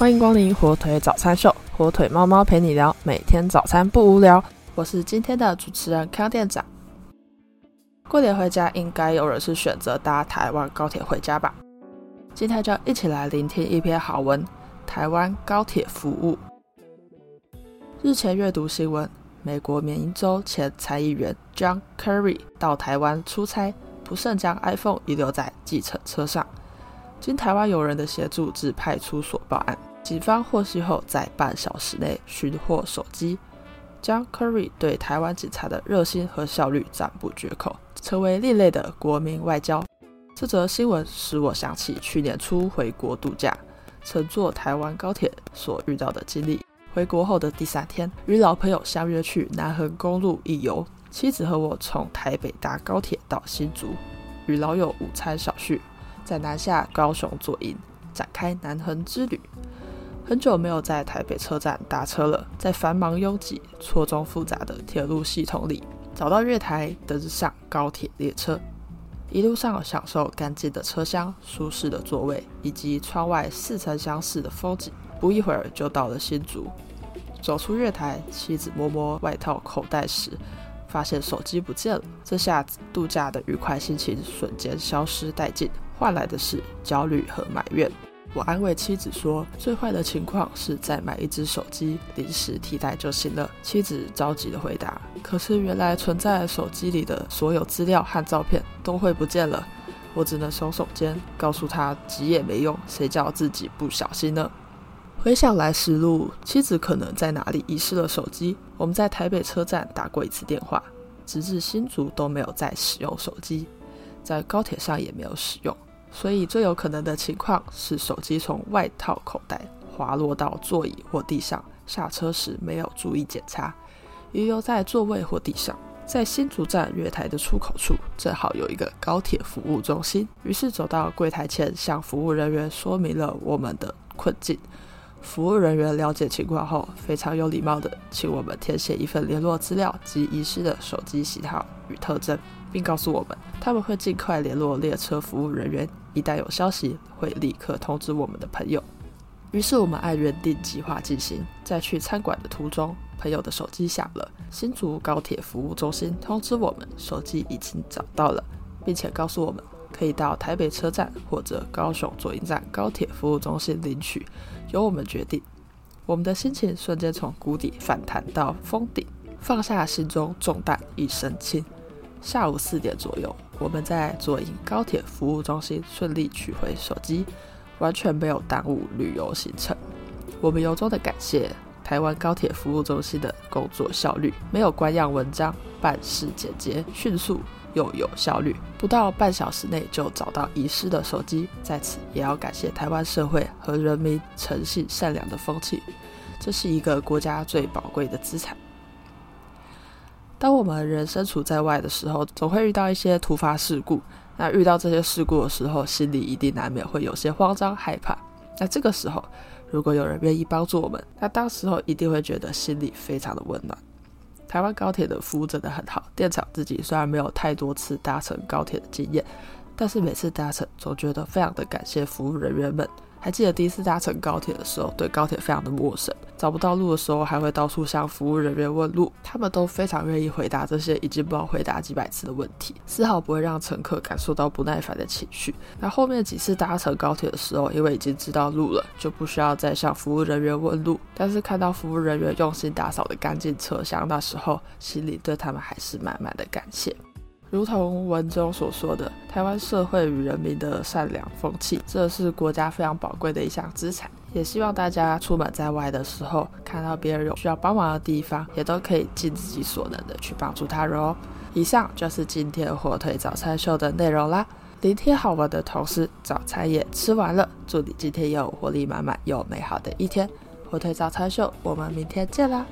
欢迎光临火腿早餐秀，火腿猫猫陪你聊，每天早餐不无聊。我是今天的主持人康店长。过年回家，应该有人是选择搭台湾高铁回家吧？今天就一起来聆听一篇好文：台湾高铁服务。日前阅读新闻，美国缅因州前参议员 John Kerry 到台湾出差，不慎将 iPhone 遗留在计程车上。经台湾友人的协助，至派出所报案。警方获悉后，在半小时内寻获手机。将 Curry 对台湾警察的热心和效率赞不绝口，成为另类的国民外交。这则新闻使我想起去年初回国度假，乘坐台湾高铁所遇到的经历。回国后的第三天，与老朋友相约去南横公路一游，妻子和我从台北搭高铁到新竹，与老友午餐小叙。在南下高雄左营展开南横之旅，很久没有在台北车站搭车了。在繁忙拥挤、错综复杂的铁路系统里，找到月台，登上高铁列车，一路上享受干净的车厢、舒适的座位以及窗外似曾相识的风景。不一会儿就到了新竹，走出月台，妻子摸摸外套口袋时，发现手机不见了。这下子度假的愉快心情瞬间消失殆尽。换来的是焦虑和埋怨。我安慰妻子说：“最坏的情况是再买一只手机，临时替代就行了。”妻子着急的回答：“可是原来存在手机里的所有资料和照片都会不见了。”我只能耸耸肩，告诉他急也没用，谁叫自己不小心呢？回想来时路，妻子可能在哪里遗失了手机。我们在台北车站打过一次电话，直至新竹都没有再使用手机，在高铁上也没有使用。所以最有可能的情况是，手机从外套口袋滑落到座椅或地上，下车时没有注意检查，遗留在座位或地上。在新竹站月台的出口处，正好有一个高铁服务中心，于是走到柜台前，向服务人员说明了我们的困境。服务人员了解情况后，非常有礼貌的请我们填写一份联络资料及遗失的手机型号与特征。并告诉我们，他们会尽快联络列车服务人员，一旦有消息，会立刻通知我们的朋友。于是我们按原定计划进行。在去餐馆的途中，朋友的手机响了，新竹高铁服务中心通知我们，手机已经找到了，并且告诉我们可以到台北车站或者高雄左营站高铁服务中心领取，由我们决定。我们的心情瞬间从谷底反弹到峰顶，放下心中重担，一身轻。下午四点左右，我们在左营高铁服务中心顺利取回手机，完全没有耽误旅游行程。我们由衷的感谢台湾高铁服务中心的工作效率，没有官样文章，办事简洁、迅速又有效率，不到半小时内就找到遗失的手机。在此，也要感谢台湾社会和人民诚信善良的风气，这是一个国家最宝贵的资产。当我们人身处在外的时候，总会遇到一些突发事故。那遇到这些事故的时候，心里一定难免会有些慌张害怕。那这个时候，如果有人愿意帮助我们，那当时候一定会觉得心里非常的温暖。台湾高铁的服务真的很好，店长自己虽然没有太多次搭乘高铁的经验，但是每次搭乘总觉得非常的感谢服务人员们。还记得第一次搭乘高铁的时候，对高铁非常的陌生，找不到路的时候，还会到处向服务人员问路，他们都非常愿意回答这些已经不知道回答几百次的问题，丝毫不会让乘客感受到不耐烦的情绪。那后面几次搭乘高铁的时候，因为已经知道路了，就不需要再向服务人员问路，但是看到服务人员用心打扫的干净车厢，那时候心里对他们还是满满的感谢。如同文中所说的，台湾社会与人民的善良风气，这是国家非常宝贵的一项资产。也希望大家出门在外的时候，看到别人有需要帮忙的地方，也都可以尽自己所能的去帮助他人哦。以上就是今天火腿早餐秀的内容啦。聆听好玩的同时，早餐也吃完了。祝你今天有活力满满又美好的一天。火腿早餐秀，我们明天见啦！